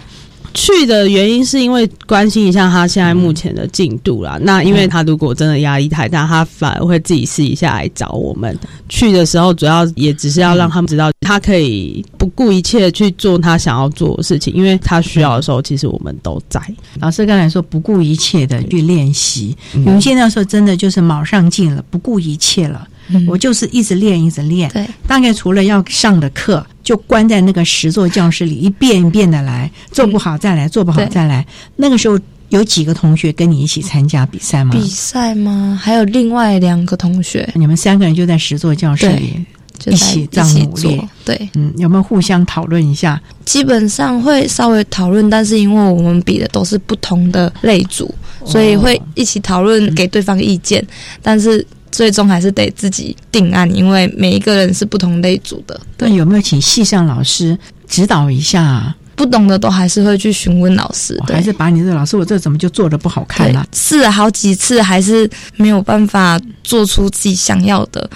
[SPEAKER 5] 去的原因是因为关心一下他现在目前的进度啦。那因为他如果真的压力太大，他反而会自己试一下来找我们。去的时候主要也只是要让他们知道，他可以不顾一切去做他想要做的事情，因为他需要的时候，其实我们都在。
[SPEAKER 1] 老师刚才说不顾一切的去练习，永现那时候真的就是卯上劲了，不顾一切了。我就是一直练，一直练。
[SPEAKER 6] 对，
[SPEAKER 1] 大概除了要上的课，就关在那个十座教室里，一遍一遍的来，做不好再来，做不好再来。那个时候有几个同学跟你一起参加比赛吗？
[SPEAKER 6] 比赛吗？还有另外两个同学，
[SPEAKER 1] 你们三个人就在十座教室里一起这样努力。
[SPEAKER 6] 对，
[SPEAKER 1] 嗯，有没有互相讨论一下？
[SPEAKER 6] 基本上会稍微讨论，但是因为我们比的都是不同的类组，所以会一起讨论，给对方意见，但是。最终还是得自己定案，因为每一个人是不同类组的。
[SPEAKER 1] 对，有没有请系上老师指导一下？
[SPEAKER 6] 不懂的都还是会去询问老师，
[SPEAKER 1] 还是把你这老师，我这怎么就做的不好看了？
[SPEAKER 6] 试了好几次，还是没有办法做出自己想要的。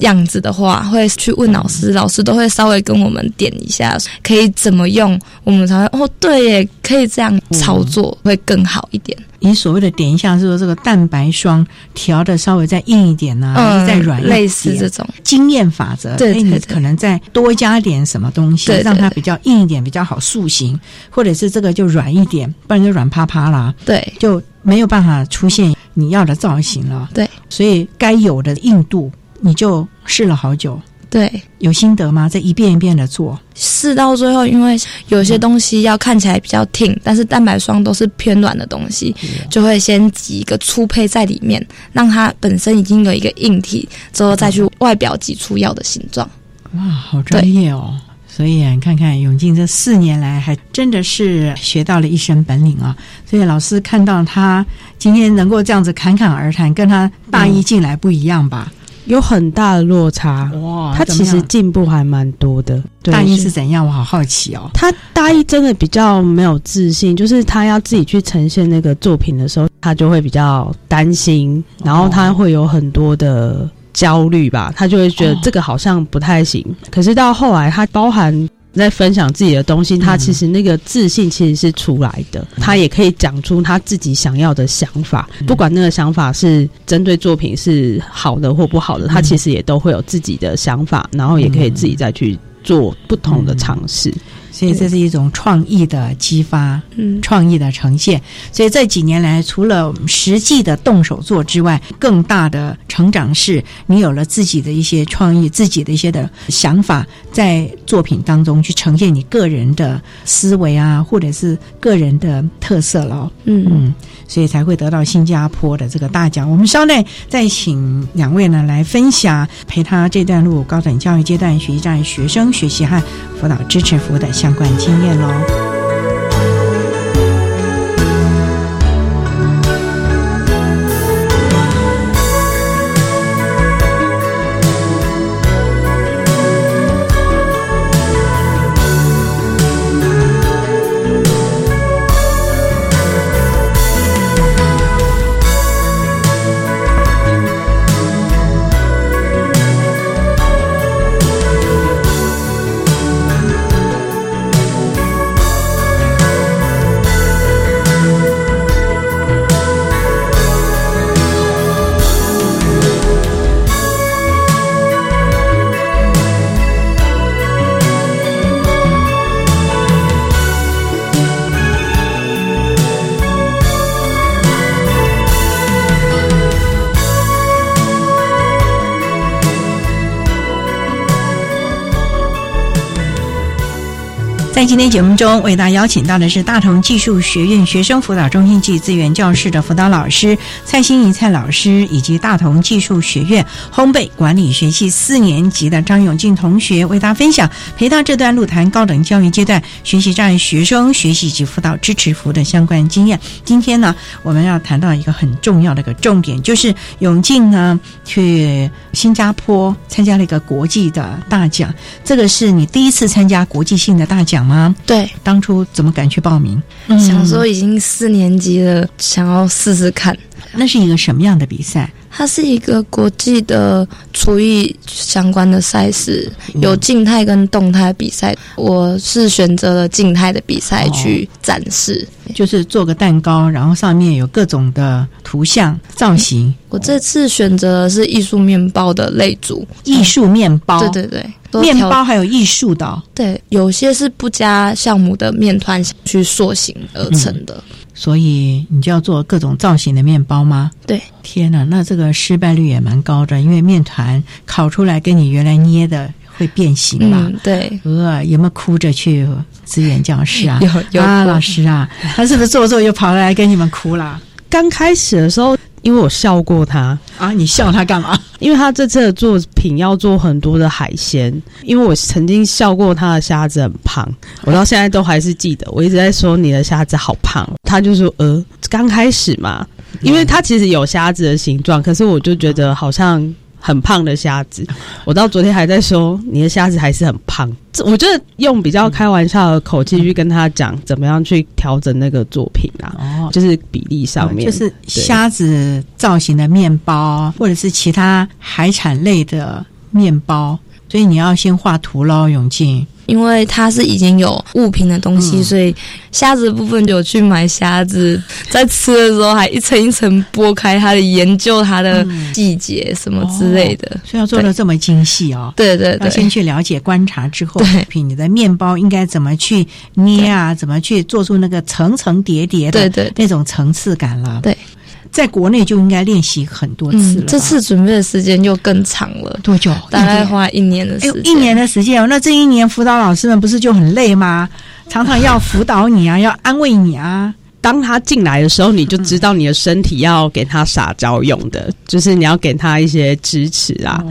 [SPEAKER 6] 样子的话，会去问老师，老师都会稍微跟我们点一下，可以怎么用，我们才会哦，对耶，可以这样操作会更好一点。
[SPEAKER 1] 你所谓的点一下，是说这个蛋白霜调的稍微再硬一点呢，再软一点，
[SPEAKER 6] 类似这种
[SPEAKER 1] 经验法则。
[SPEAKER 6] 对，
[SPEAKER 1] 你可能再多加点什么东西，让它比较硬一点，比较好塑形，或者是这个就软一点，不然就软趴趴啦。
[SPEAKER 6] 对，
[SPEAKER 1] 就没有办法出现你要的造型了。
[SPEAKER 6] 对，
[SPEAKER 1] 所以该有的硬度。你就试了好久，
[SPEAKER 6] 对，
[SPEAKER 1] 有心得吗？这一遍一遍的做，
[SPEAKER 6] 试到最后，因为有些东西要看起来比较挺，但是蛋白霜都是偏软的东西，就会先挤一个粗胚在里面，让它本身已经有一个硬体，之后再去外表挤出药的形状。
[SPEAKER 1] 哇，好专业哦！所以你看看永进这四年来，还真的是学到了一身本领啊！所以老师看到他今天能够这样子侃侃而谈，跟他大一进来不一样吧？
[SPEAKER 5] 有很大的落差哇！他其实进步还蛮多的。
[SPEAKER 1] 大一是怎样？我好好奇哦。
[SPEAKER 5] 他大一真的比较没有自信，就是他要自己去呈现那个作品的时候，他就会比较担心，然后他会有很多的焦虑吧，他就会觉得这个好像不太行。可是到后来，他包含。在分享自己的东西，他其实那个自信其实是出来的，他也可以讲出他自己想要的想法，不管那个想法是针对作品是好的或不好的，他其实也都会有自己的想法，然后也可以自己再去做不同的尝试。
[SPEAKER 1] 所以这是一种创意的激发，嗯，创意的呈现。所以这几年来，除了实际的动手做之外，更大的成长是你有了自己的一些创意，自己的一些的想法，在作品当中去呈现你个人的思维啊，或者是个人的特色了。嗯嗯，所以才会得到新加坡的这个大奖。我们稍待再请两位呢来分享陪他这段路高等教育阶段学习障碍学生学习和辅导支持服务的相。相关经验喽。今天节目中，为大家邀请到的是大同技术学院学生辅导中心暨资源教室的辅导老师蔡欣怡蔡老师，以及大同技术学院烘焙管理学系四年级的张永进同学，为大家分享陪他这段路谈高等教育阶段学习障碍学生学习及辅导支持服务的相关经验。今天呢，我们要谈到一个很重要的一个重点，就是永进呢去新加坡参加了一个国际的大奖，这个是你第一次参加国际性的大奖。吗？
[SPEAKER 6] 对，
[SPEAKER 1] 当初怎么敢去报名？
[SPEAKER 6] 想说已经四年级了，想要试试看。
[SPEAKER 1] 那是一个什么样的比赛？
[SPEAKER 6] 它是一个国际的厨艺相关的赛事，有静态跟动态比赛。我是选择了静态的比赛去展示，
[SPEAKER 1] 就是做个蛋糕，然后上面有各种的图像造型。
[SPEAKER 6] 我这次选择的是艺术面包的类组，
[SPEAKER 1] 艺术面包。
[SPEAKER 6] 对对对。
[SPEAKER 1] 面包还有艺术的，
[SPEAKER 6] 对，有些是不加酵母的面团去塑形而成的，
[SPEAKER 1] 所以你就要做各种造型的面包吗？
[SPEAKER 6] 对，
[SPEAKER 1] 天哪，那这个失败率也蛮高的，因为面团烤出来跟你原来捏的会变形吧？
[SPEAKER 6] 对，
[SPEAKER 1] 呃，有没有哭着去支援教室啊？
[SPEAKER 6] 有有
[SPEAKER 1] 啊，老师啊，他是不是做做又跑来跟你们哭了？
[SPEAKER 5] 刚开始的时候。因为我笑过他
[SPEAKER 1] 啊，你笑他干嘛？
[SPEAKER 5] 因为他这次的作品要做很多的海鲜。因为我曾经笑过他的虾子很胖，我到现在都还是记得。我一直在说你的虾子好胖，他就说呃，刚开始嘛，因为他其实有虾子的形状，可是我就觉得好像很胖的虾子。我到昨天还在说你的虾子还是很胖，这我觉得用比较开玩笑的口气去跟他讲怎么样去调整那个作品啊，
[SPEAKER 1] 哦，
[SPEAKER 5] 就是比例上面，
[SPEAKER 1] 就是虾子造型的面包，或者是其他海产类的面包，所以你要先画图喽，永进。
[SPEAKER 6] 因为它是已经有物品的东西，
[SPEAKER 1] 嗯。
[SPEAKER 6] 所以虾子的部分有去买虾子，在吃的时候还一层一层剥开它的，研究它的季节什么之类的，
[SPEAKER 1] 所以要做的这么精细哦。
[SPEAKER 6] 对对对，
[SPEAKER 1] 要先去了解、观察之后，
[SPEAKER 6] 对。
[SPEAKER 1] 品你的面包应该怎么去捏啊，怎么去做出那个层层叠叠的
[SPEAKER 6] 对对。
[SPEAKER 1] 那种层次感了。
[SPEAKER 6] 对，
[SPEAKER 1] 在国内就应该练习很多次了、
[SPEAKER 6] 嗯，这次准备的时间就更长了，
[SPEAKER 1] 多久？
[SPEAKER 6] 大概花一年的时间，
[SPEAKER 1] 哎一年的时间哦。那这一年辅导老师们不是就很累吗？常常要辅导你啊，要安慰你啊。
[SPEAKER 5] 当他进来的时候，你就知道你的身体要给他撒娇用的，就是你要给他一些支持啊。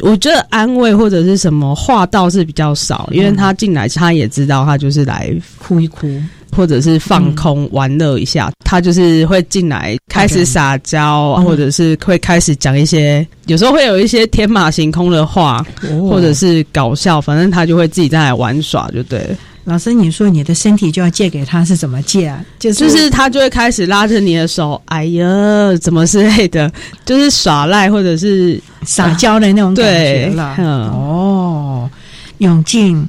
[SPEAKER 5] 我觉得安慰或者是什么话倒是比较少，因为他进来他也知道他就是来
[SPEAKER 1] 哭一哭，
[SPEAKER 5] 或者是放空、玩乐一下。他就是会进来开始撒娇，或者是会开始讲一些，有时候会有一些天马行空的话，或者是搞笑，反正他就会自己在那玩耍，就对了。
[SPEAKER 1] 老师，你说你的身体就要借给他，是怎么借啊？就是
[SPEAKER 5] 就是他就会开始拉着你的手，哎呀，怎么之类的，就是耍赖或者是
[SPEAKER 1] 撒娇的那种感觉
[SPEAKER 5] 对
[SPEAKER 1] 了。
[SPEAKER 5] 嗯
[SPEAKER 1] 哦，永进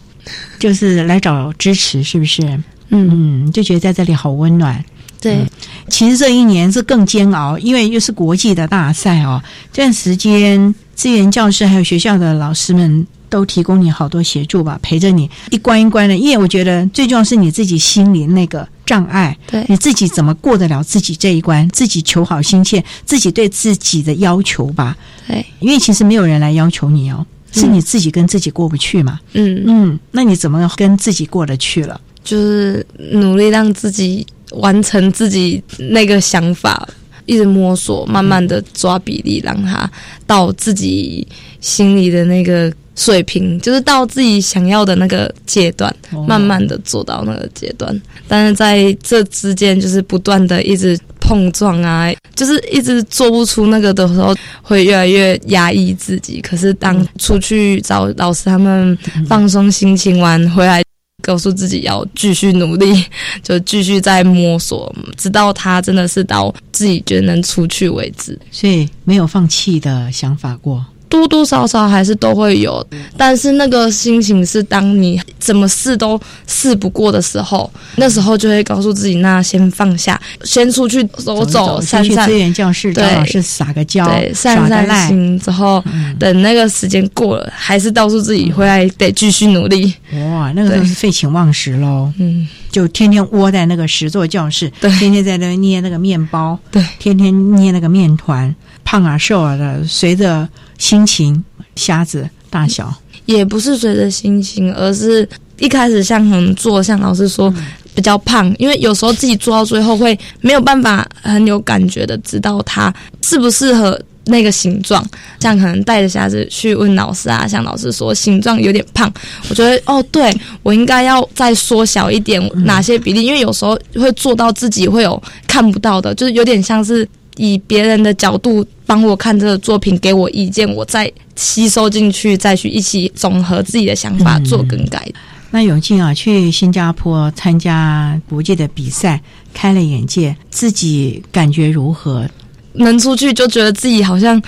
[SPEAKER 1] 就是来找支持，是不是？
[SPEAKER 6] 嗯
[SPEAKER 1] 嗯，就觉得在这里好温暖。
[SPEAKER 6] 对，
[SPEAKER 1] 其实这一年是更煎熬，因为又是国际的大赛哦。这段时间，资源教师还有学校的老师们都提供你好多协助吧，陪着你一关一关的。因为我觉得最重要是你自己心里那个障碍，
[SPEAKER 6] 对
[SPEAKER 1] 你自己怎么过得了自己这一关，自己求好心切，自己对自己的要求吧。
[SPEAKER 6] 对，
[SPEAKER 1] 因为其实没有人来要求你哦，是你自己跟自己过不去嘛。
[SPEAKER 6] 嗯
[SPEAKER 1] 嗯，那你怎么跟自己过得去了？
[SPEAKER 6] 就是努力让自己完成自己那个想法，一直摸索，慢慢的抓比例，让它到自己心里的那个水平，就是到自己想要的那个阶段，
[SPEAKER 1] 哦
[SPEAKER 6] 慢慢的做到那个阶段。但是在这之间，就是不断的一直碰撞啊，就是一直做不出那个的时候，会越来越压抑自己。可是当出去找老师他们放松心情完回来。告诉自己要继续努力，[laughs] 就继续在摸索，直到他真的是到自己觉得能出去为止。
[SPEAKER 1] 所以没有放弃的想法过。
[SPEAKER 6] 多多少少还是都会有，但是那个心情是当你怎么试都试不过的时候，那时候就会告诉自己，那先放下，先出去走
[SPEAKER 1] 走
[SPEAKER 6] 散散。
[SPEAKER 1] 先去资源教室找
[SPEAKER 6] 对
[SPEAKER 1] 老师撒个娇，
[SPEAKER 6] 对，
[SPEAKER 1] 耍
[SPEAKER 6] 散散。心之后，等那个时间过了，还是告诉自己回来得继续努力。
[SPEAKER 1] 哇，那个都是废寝忘食喽。
[SPEAKER 6] 嗯，
[SPEAKER 1] 就天天窝在那个十座教室，
[SPEAKER 6] 对
[SPEAKER 1] 天天在那捏那个面包，
[SPEAKER 6] 对，
[SPEAKER 1] 天天捏那个面团，胖啊瘦啊的，随着心情瞎子大小。
[SPEAKER 6] 也不是随着心情，而是一开始像很做，像老师说、比较胖，因为有时候自己做到最后会没有办法很有感觉的知道它适不适合那个形状，这样可能带着瞎子去问老师啊，像老师说形状有点胖，我觉得哦，对我应该要再缩小一点哪些比例，因为有时候会做到自己会有看不到的，就是有点像是。以别人的角度帮我看这个作品，给我意见，我再吸收进去，再去一起总和自己的想法做更改。
[SPEAKER 1] 那永庆啊，去新加坡参加国际的比赛，开了眼界，自己感觉如何？
[SPEAKER 6] 能出去就觉得自己好像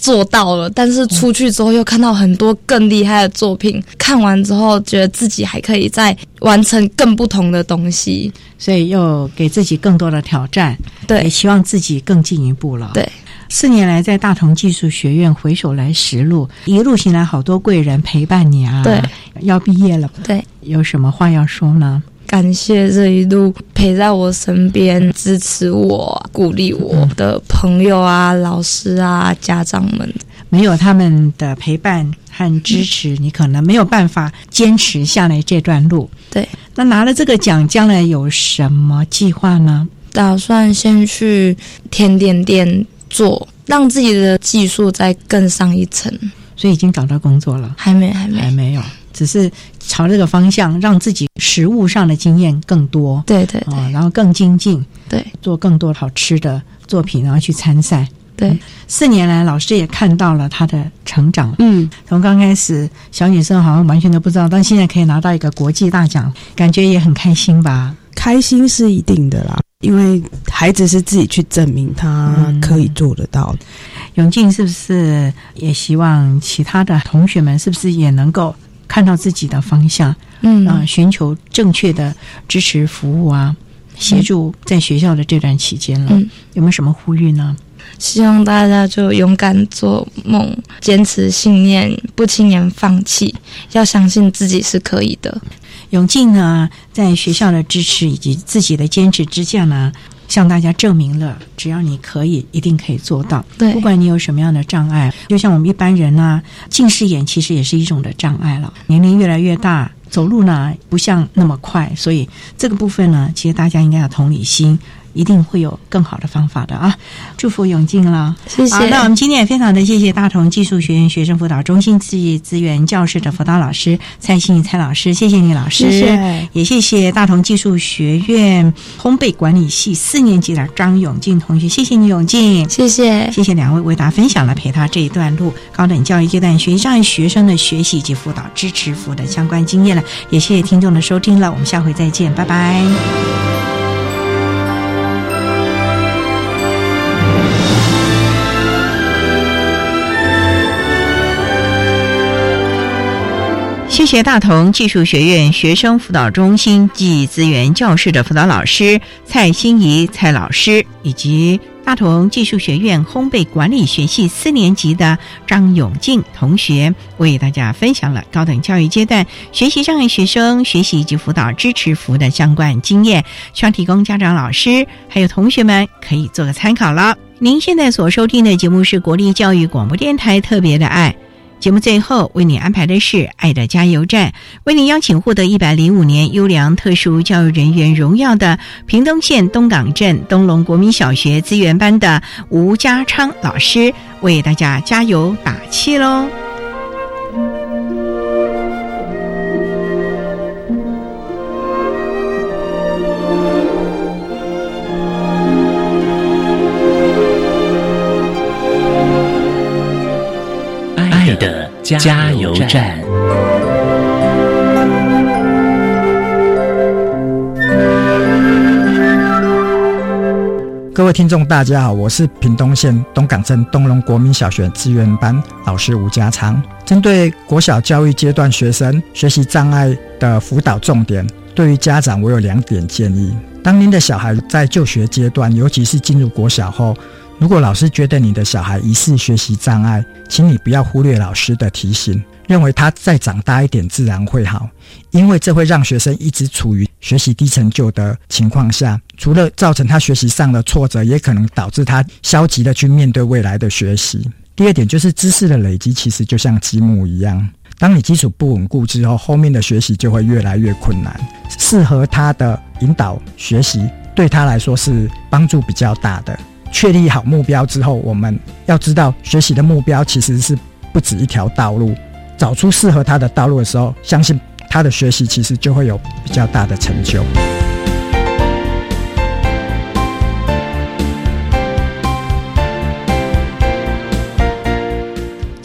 [SPEAKER 6] 做到了，但是出去之后又看到很多更厉害的作品，看完之后觉得自己还可以再完成更不同的东西，
[SPEAKER 1] 所以又给自己更多的挑战，
[SPEAKER 6] 对，
[SPEAKER 1] 也希望自己更进一步了。
[SPEAKER 6] 对，
[SPEAKER 1] 四年来在大同技术学院回首来时路，一路行来好多贵人陪伴你啊。
[SPEAKER 6] 对，
[SPEAKER 1] 要毕业了，
[SPEAKER 6] 对，
[SPEAKER 1] 有什么话要说呢？
[SPEAKER 6] 感谢这一路陪在我身边、支持我、鼓励我的朋友啊、老师啊、家长们。
[SPEAKER 1] 没有他们的陪伴和支持，你可能没有办法坚持下来这段路。
[SPEAKER 6] 对，
[SPEAKER 1] 那拿了这个奖，将来有什么计划呢？
[SPEAKER 6] 打算先去甜点店做，让自己的技术再更上一层。
[SPEAKER 1] 所以已经找到工作了？
[SPEAKER 6] 还没，还没，
[SPEAKER 1] 还没有，只是朝这个方向，让自己食物上的经验更多。
[SPEAKER 6] 对对对、
[SPEAKER 1] 哦，然后更精进，
[SPEAKER 6] 对，
[SPEAKER 1] 做更多好吃的作品，然后去参赛。
[SPEAKER 6] 对，
[SPEAKER 1] 四年来老师也看到了他的成长。
[SPEAKER 5] 嗯，
[SPEAKER 1] 从刚开始小女生好像完全都不知道，但现在可以拿到一个国际大奖，感觉也很开心吧？
[SPEAKER 5] 开心是一定的啦，因为孩子是自己去证明他可以做得到的。
[SPEAKER 1] 永进是不是也希望其他的同学们是不是也能够看到自己的方向？
[SPEAKER 6] 嗯
[SPEAKER 1] 啊、寻求正确的支持服务啊，协助在学校的这段期间了，
[SPEAKER 6] 嗯
[SPEAKER 1] 有没有什么呼吁呢？
[SPEAKER 6] 希望大家就勇敢做梦，坚持信念，不轻言放弃，要相信自己是可以的。
[SPEAKER 1] 永进呢，在学校的支持以及自己的坚持之下呢，向大家证明了，只要你可以，一定可以做到。
[SPEAKER 6] 对
[SPEAKER 1] 不管你有什么样的障碍，就像我们一般人啊、近视眼其实也是一种的障碍了。年龄越来越大，走路呢不像那么快，所以这个部分呢，其实大家应该有同理心。一定会有更好的方法的啊！祝福永进了，
[SPEAKER 6] 谢谢。
[SPEAKER 1] 好，那我们今天也非常的谢谢大同技术学院学生辅导中心资资源教室的辅导老师蔡欣怡蔡老师，谢谢你老师，
[SPEAKER 5] 谢谢。
[SPEAKER 1] 也谢谢大同技术学院烘焙管理系四年级的张永进同学，谢谢你永进，
[SPEAKER 6] 谢谢，
[SPEAKER 1] 谢谢两位为大家分享了陪他这一段路高等教育阶段学习障碍学生的学习以及辅导支持服务的相关经验了，也谢谢听众的收听了，我们下回再见，拜拜。谢大同技术学院学生辅导中心暨资源教室的辅导老师蔡欣怡蔡老师，以及大同技术学院烘焙管理学系四年级的张永进同学，为大家分享了高等教育阶段学习障碍学生学习及辅导支持服务的相关经验，希望提供家长、老师还有同学们可以做个参考了。您现在所收听的节目是国立教育广播电台特别的爱。节目最后为你安排的是《爱的加油站》，为你邀请获得一百零五年优良特殊教育人员荣耀的屏东县东港镇东龙国民小学资源班的吴家昌老师，为大家加油打气喽！
[SPEAKER 2] 加油站。
[SPEAKER 11] 各位听众，大家好，我是屏东县东港镇东龙国民小学资源班老师吴家昌。针对国小教育阶段学生学习障碍的辅导重点，对于家长我有两点建议。当您的小孩在就学阶段，尤其是进入国小后，如果老师觉得你的小孩疑似学习障碍，请你不要忽略老师的提醒，认为他再长大一点自然会好，因为这会让学生一直处于学习低成就的情况下，除了造成他学习上的挫折，也可能导致他消极的去面对未来的学习。第二点就是知识的累积，其实就像积木一样。当你基础不稳固之后，后面的学习就会越来越困难。适合他的引导学习，对他来说是帮助比较大的。确立好目标之后，我们要知道学习的目标其实是不止一条道路。找出适合他的道路的时候，相信他的学习其实就会有比较大的成就。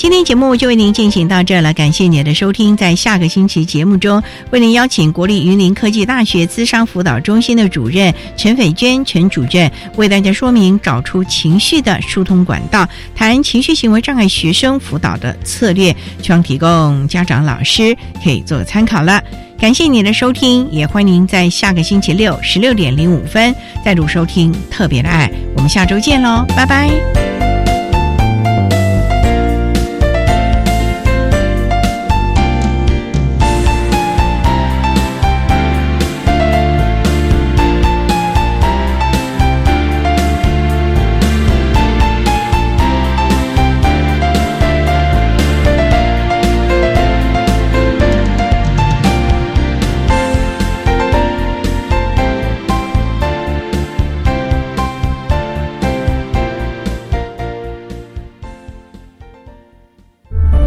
[SPEAKER 1] 今天节目就为您进行到这了，感谢您的收听。在下个星期节目中，为您邀请国立云林科技大学资商辅导中心的主任陈斐娟陈主任，为大家说明找出情绪的疏通管道，谈情绪行为障碍学生辅导的策略，希望提供家长、老师可以做参考了。感谢您的收听，也欢迎您在下个星期六十六点零五分再度收听《特别的爱》，我们下周见喽，拜拜。